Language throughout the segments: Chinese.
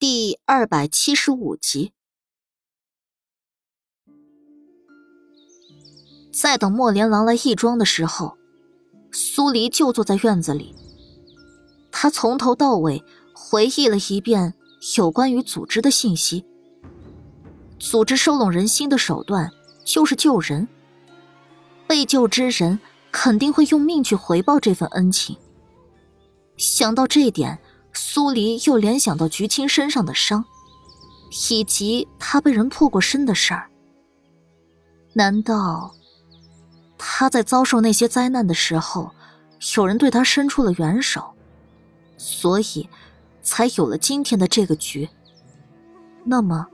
第二百七十五集，在等莫连郎来义庄的时候，苏黎就坐在院子里。他从头到尾回忆了一遍有关于组织的信息。组织收拢人心的手段就是救人，被救之人肯定会用命去回报这份恩情。想到这点。苏黎又联想到菊青身上的伤，以及他被人破过身的事儿。难道他在遭受那些灾难的时候，有人对他伸出了援手，所以才有了今天的这个局？那么，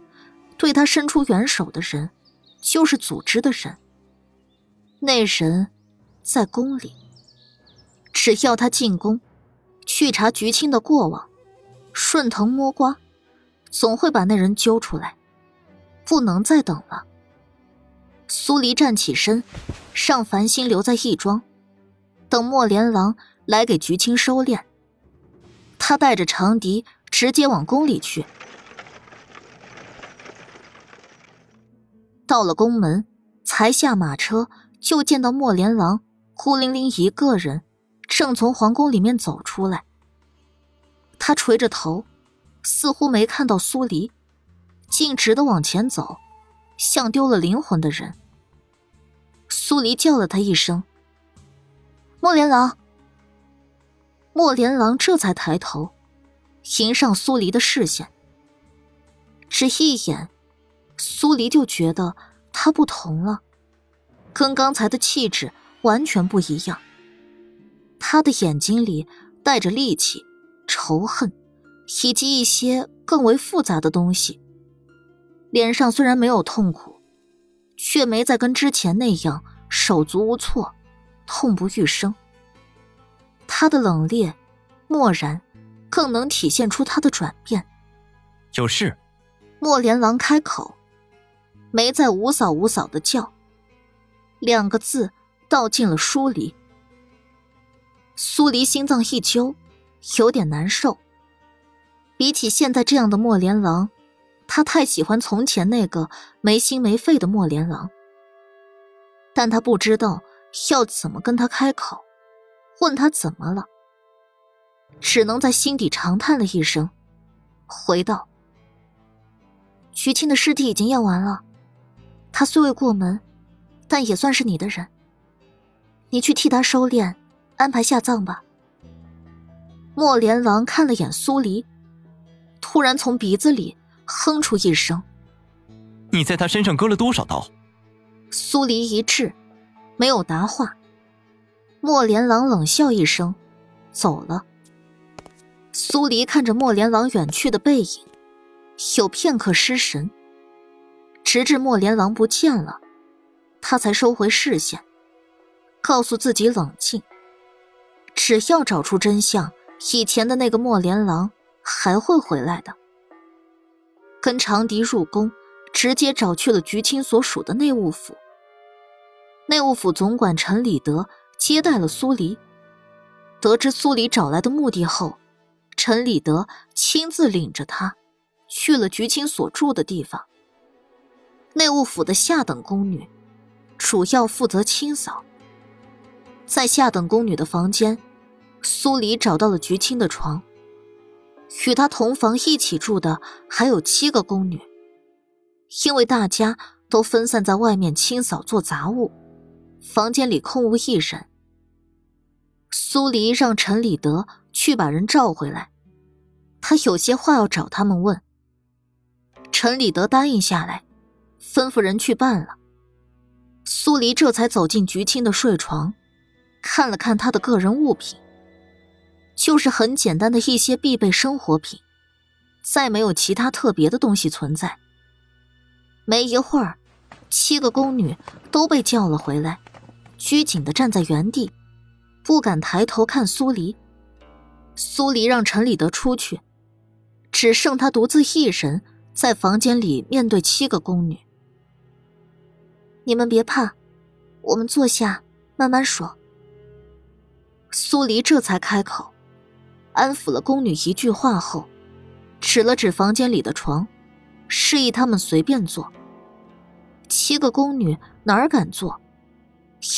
对他伸出援手的人，就是组织的人。那人在宫里，只要他进宫。去查菊青的过往，顺藤摸瓜，总会把那人揪出来。不能再等了。苏黎站起身，让繁星留在义庄，等莫连郎来给菊青收敛。他带着长笛直接往宫里去。到了宫门，才下马车，就见到莫连郎孤零零一个人。正从皇宫里面走出来，他垂着头，似乎没看到苏黎，径直的往前走，像丢了灵魂的人。苏黎叫了他一声：“莫连郎。”莫连郎这才抬头，迎上苏黎的视线。只一眼，苏黎就觉得他不同了，跟刚才的气质完全不一样。他的眼睛里带着戾气、仇恨，以及一些更为复杂的东西。脸上虽然没有痛苦，却没再跟之前那样手足无措、痛不欲生。他的冷冽、漠然，更能体现出他的转变。有事。莫连郎开口，没再无嫂无嫂的叫，两个字道进了书里。苏黎心脏一揪，有点难受。比起现在这样的莫连郎，他太喜欢从前那个没心没肺的莫连郎。但他不知道要怎么跟他开口，问他怎么了，只能在心底长叹了一声，回道：“徐青的尸体已经验完了，他虽未过门，但也算是你的人。你去替他收敛。”安排下葬吧。莫连郎看了眼苏黎，突然从鼻子里哼出一声：“你在他身上割了多少刀？”苏黎一滞，没有答话。莫连郎冷笑一声，走了。苏黎看着莫连郎远去的背影，有片刻失神，直至莫连郎不见了，他才收回视线，告诉自己冷静。只要找出真相，以前的那个莫连郎还会回来的。跟长笛入宫，直接找去了菊青所属的内务府。内务府总管陈礼德接待了苏黎，得知苏黎找来的目的后，陈礼德亲自领着他去了菊青所住的地方。内务府的下等宫女，主要负责清扫。在下等宫女的房间，苏黎找到了菊青的床。与她同房一起住的还有七个宫女，因为大家都分散在外面清扫做杂物，房间里空无一人。苏黎让陈礼德去把人召回来，他有些话要找他们问。陈礼德答应下来，吩咐人去办了。苏黎这才走进菊青的睡床。看了看他的个人物品，就是很简单的一些必备生活品，再没有其他特别的东西存在。没一会儿，七个宫女都被叫了回来，拘谨的站在原地，不敢抬头看苏黎。苏黎让陈礼德出去，只剩他独自一人在房间里面对七个宫女。你们别怕，我们坐下慢慢说。苏黎这才开口，安抚了宫女一句话后，指了指房间里的床，示意他们随便坐。七个宫女哪儿敢坐，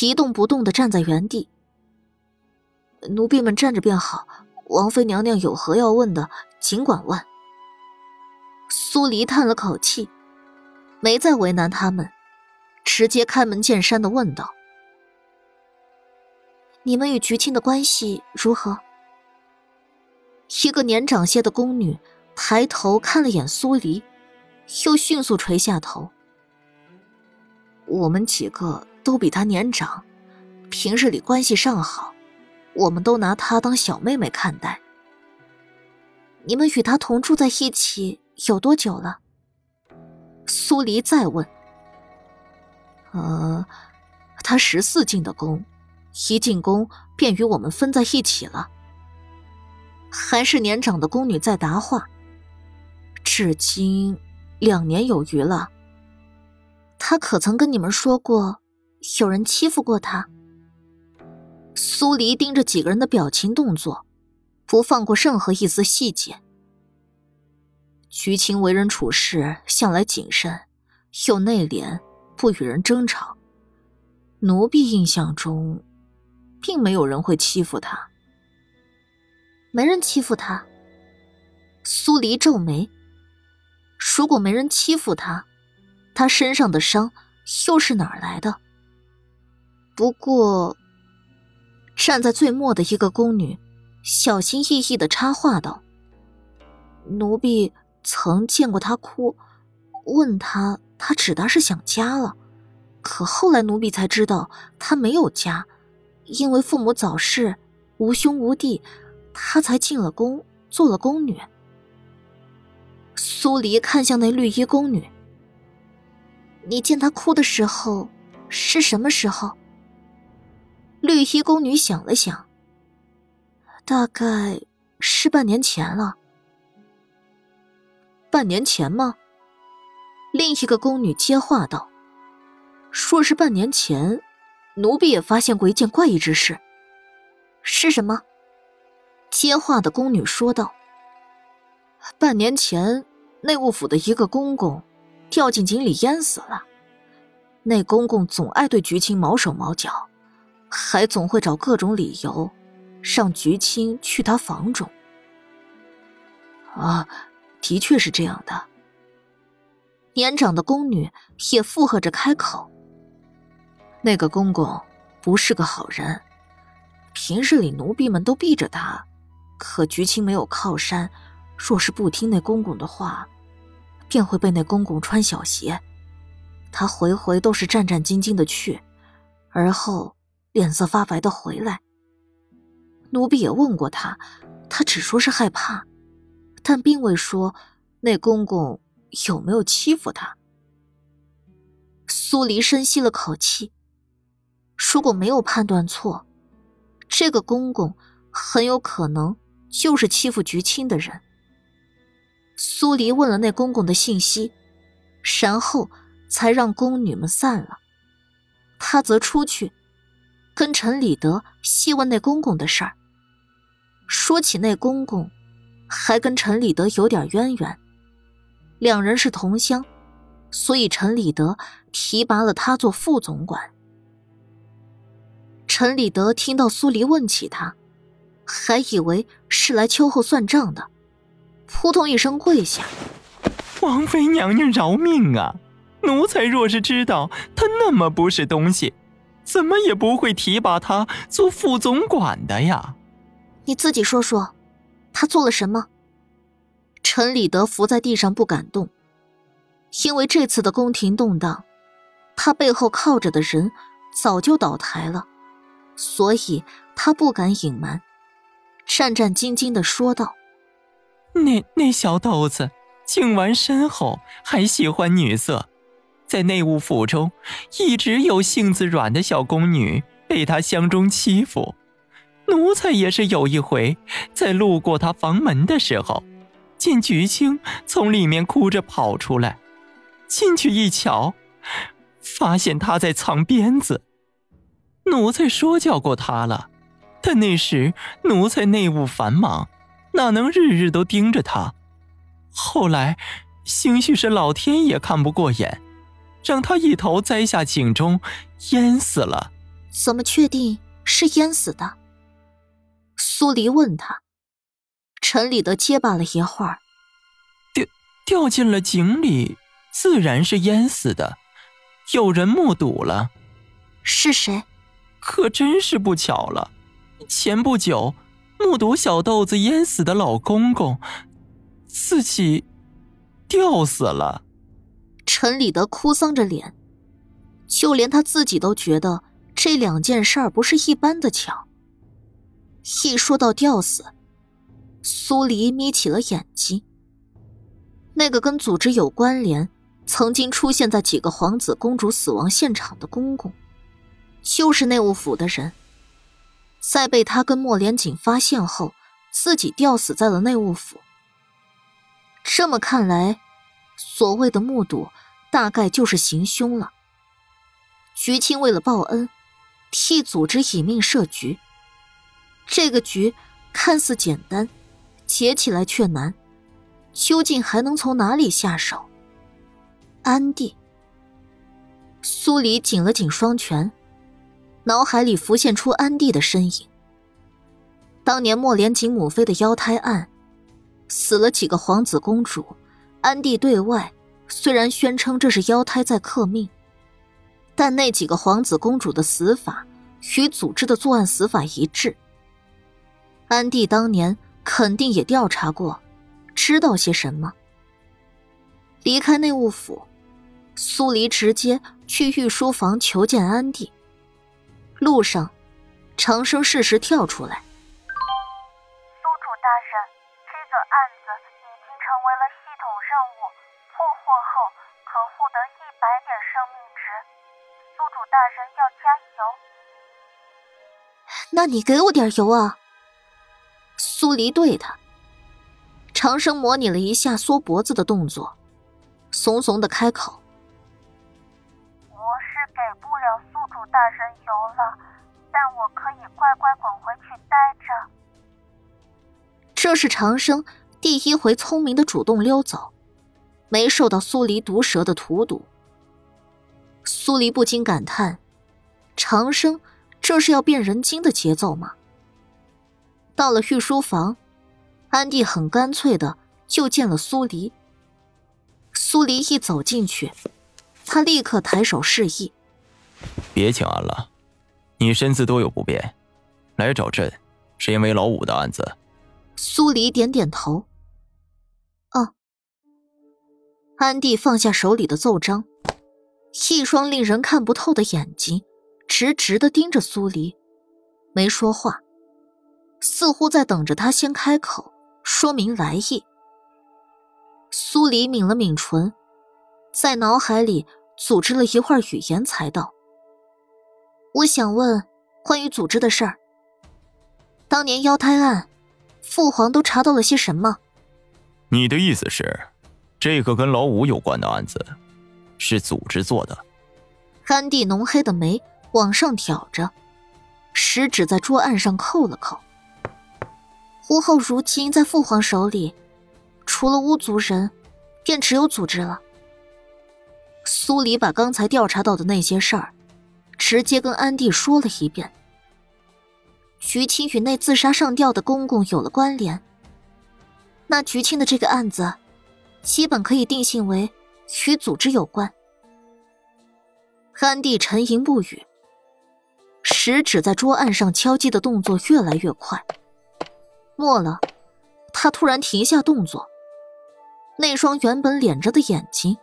一动不动的站在原地。奴婢们站着便好，王妃娘娘有何要问的，尽管问。苏黎叹了口气，没再为难他们，直接开门见山的问道：“你们与菊青的关系如何？”一个年长些的宫女抬头看了眼苏黎，又迅速垂下头。我们几个都比她年长，平日里关系尚好，我们都拿她当小妹妹看待。你们与她同住在一起？有多久了？苏黎再问。呃，他十四进的宫，一进宫便与我们分在一起了。还是年长的宫女在答话。至今两年有余了。他可曾跟你们说过，有人欺负过他？苏黎盯着几个人的表情动作，不放过任何一丝细节。徐青为人处事向来谨慎，又内敛，不与人争吵。奴婢印象中，并没有人会欺负他。没人欺负他。苏黎皱眉。如果没人欺负他，他身上的伤又是哪儿来的？不过，站在最末的一个宫女，小心翼翼的插话道：“奴婢。”曾见过他哭，问他，他指的是想家了。可后来奴婢才知道，他没有家，因为父母早逝，无兄无弟，他才进了宫，做了宫女。苏黎看向那绿衣宫女：“你见他哭的时候，是什么时候？”绿衣宫女想了想，大概是半年前了。半年前吗？另一个宫女接话道：“说是半年前，奴婢也发现过一件怪异之事。是什么？”接话的宫女说道：“半年前，内务府的一个公公掉进井里淹死了。那公公总爱对菊青毛手毛脚，还总会找各种理由让菊青去他房中。”啊。的确是这样的。年长的宫女也附和着开口：“那个公公不是个好人，平日里奴婢们都避着他，可菊青没有靠山，若是不听那公公的话，便会被那公公穿小鞋。他回回都是战战兢兢的去，而后脸色发白的回来。奴婢也问过他，他只说是害怕。”但并未说那公公有没有欺负他。苏黎深吸了口气，如果没有判断错，这个公公很有可能就是欺负菊青的人。苏黎问了那公公的信息，然后才让宫女们散了。他则出去跟陈礼德细问那公公的事儿。说起那公公。还跟陈礼德有点渊源，两人是同乡，所以陈礼德提拔了他做副总管。陈礼德听到苏黎问起他，还以为是来秋后算账的，扑通一声跪下：“王妃娘娘饶命啊！奴才若是知道他那么不是东西，怎么也不会提拔他做副总管的呀。”你自己说说。他做了什么？陈礼德伏在地上不敢动，因为这次的宫廷动荡，他背后靠着的人早就倒台了，所以他不敢隐瞒，战战兢兢的说道：“那那小豆子，净完身后还喜欢女色，在内务府中一直有性子软的小宫女被他相中欺负。”奴才也是有一回，在路过他房门的时候，见菊青从里面哭着跑出来，进去一瞧，发现他在藏鞭子。奴才说教过他了，但那时奴才内务繁忙，哪能日日都盯着他？后来，兴许是老天也看不过眼，让他一头栽下井中，淹死了。怎么确定是淹死的？苏黎问他。陈礼德结巴了一会儿，掉掉进了井里，自然是淹死的。有人目睹了，是谁？可真是不巧了，前不久目睹小豆子淹死的老公公，自己吊死了。陈礼德哭丧着脸，就连他自己都觉得这两件事儿不是一般的巧。一说到吊死，苏黎眯起了眼睛。那个跟组织有关联。曾经出现在几个皇子公主死亡现场的公公，就是内务府的人，在被他跟莫连锦发现后，自己吊死在了内务府。这么看来，所谓的目睹，大概就是行凶了。徐青为了报恩，替组织以命设局。这个局看似简单，解起来却难，究竟还能从哪里下手？安帝，苏黎紧了紧双拳，脑海里浮现出安帝的身影。当年莫连锦母妃的妖胎案，死了几个皇子公主，安帝对外虽然宣称这是妖胎在克命，但那几个皇子公主的死法与组织的作案死法一致。安帝当年肯定也调查过，知道些什么。离开内务府。苏黎直接去御书房求见安帝。路上，长生适时跳出来：“宿主大人，这个案子已经成为了系统任务，破获后可获得一百点生命值。宿主大人要加油。”那你给我点油啊！苏黎对他。长生模拟了一下缩脖子的动作，怂怂的开口。我是给不了宿主大人油了，但我可以乖乖滚回去待着。这是长生第一回聪明的主动溜走，没受到苏黎毒蛇的荼毒。苏黎不禁感叹：长生这是要变人精的节奏吗？到了御书房，安帝很干脆的就见了苏黎。苏黎一走进去，他立刻抬手示意。别请安了，你身子多有不便，来找朕是因为老五的案子。苏黎点点头。哦。安帝放下手里的奏章，一双令人看不透的眼睛直直的盯着苏黎，没说话，似乎在等着他先开口说明来意。苏黎抿了抿唇，在脑海里组织了一会儿语言，才道。我想问关于组织的事儿。当年妖胎案，父皇都查到了些什么？你的意思是，这个跟老五有关的案子，是组织做的？安帝浓黑的眉往上挑着，食指在桌案上扣了扣。胡后如今在父皇手里，除了巫族人，便只有组织了。苏黎把刚才调查到的那些事儿。直接跟安迪说了一遍，菊青与那自杀上吊的公公有了关联，那菊青的这个案子，基本可以定性为与组织有关。安迪沉吟不语，食指在桌案上敲击的动作越来越快，末了，他突然停下动作，那双原本敛着的眼睛，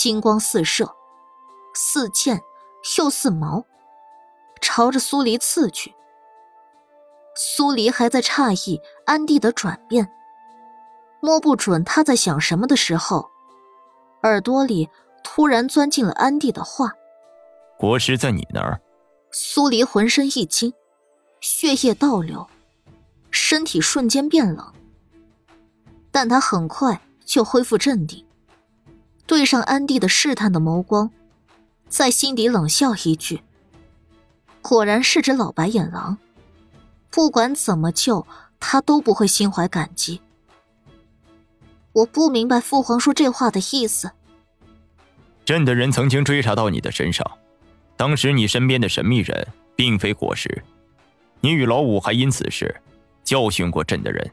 金光四射，似剑。又似矛，朝着苏黎刺去。苏黎还在诧异安帝的转变，摸不准他在想什么的时候，耳朵里突然钻进了安帝的话：“国师在你那儿。”苏黎浑身一惊，血液倒流，身体瞬间变冷，但他很快就恢复镇定，对上安帝的试探的眸光。在心底冷笑一句：“果然是只老白眼狼，不管怎么救他都不会心怀感激。”我不明白父皇说这话的意思。朕的人曾经追查到你的身上，当时你身边的神秘人并非果实，你与老五还因此事教训过朕的人。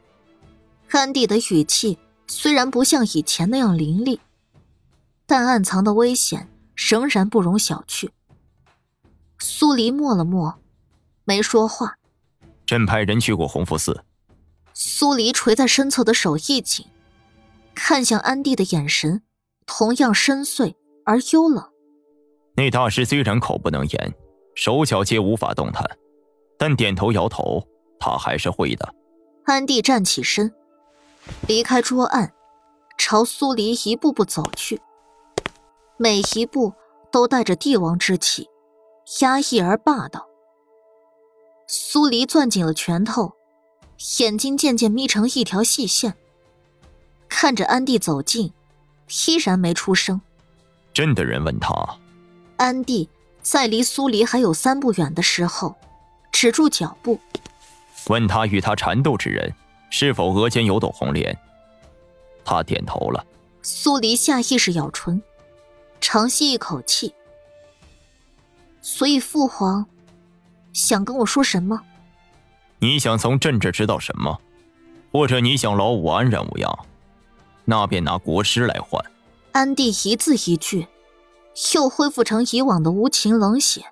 安帝的语气虽然不像以前那样凌厉，但暗藏的危险仍然不容小觑。苏黎默了默，没说话。朕派人去过弘福寺。苏黎垂在身侧的手一紧，看向安帝的眼神同样深邃而幽冷。那大师虽然口不能言，手脚皆无法动弹，但点头摇头，他还是会的。安帝站起身，离开桌案，朝苏黎一步步走去，每一步都带着帝王之气。压抑而霸道。苏黎攥紧了拳头，眼睛渐渐眯成一条细线，看着安帝走近，依然没出声。朕的人问他，安帝在离苏黎还有三步远的时候，止住脚步，问他与他缠斗之人是否额间有朵红莲。他点头了。苏黎下意识咬唇，长吸一口气。所以父皇想跟我说什么？你想从朕这知道什么？或者你想老五安然无恙？那便拿国师来换。安帝一字一句，又恢复成以往的无情冷血。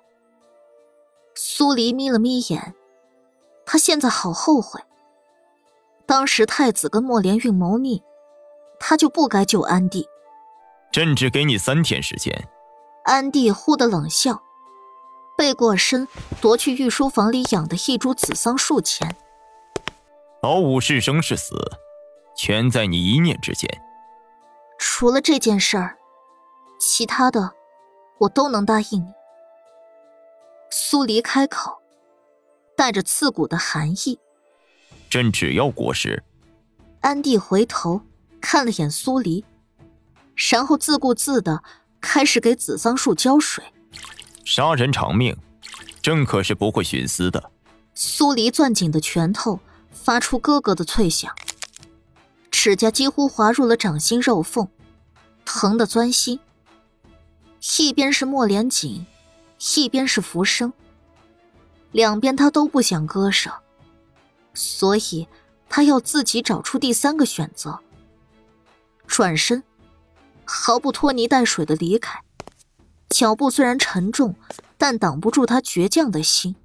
苏黎眯了眯眼，他现在好后悔。当时太子跟莫连运谋逆，他就不该救安帝。朕只给你三天时间。安帝忽的冷笑。背过身，夺去御书房里养的一株紫桑树钱。老五是生是死，全在你一念之间。除了这件事儿，其他的我都能答应你。苏黎开口，带着刺骨的寒意。朕只要国师。安帝回头看了眼苏黎，然后自顾自的开始给紫桑树浇水。杀人偿命，朕可是不会徇私的。苏黎攥紧的拳头发出咯咯的脆响，指甲几乎划入了掌心肉缝，疼得钻心。一边是莫连锦，一边是浮生，两边他都不想割舍，所以他要自己找出第三个选择。转身，毫不拖泥带水的离开。脚步虽然沉重，但挡不住他倔强的心。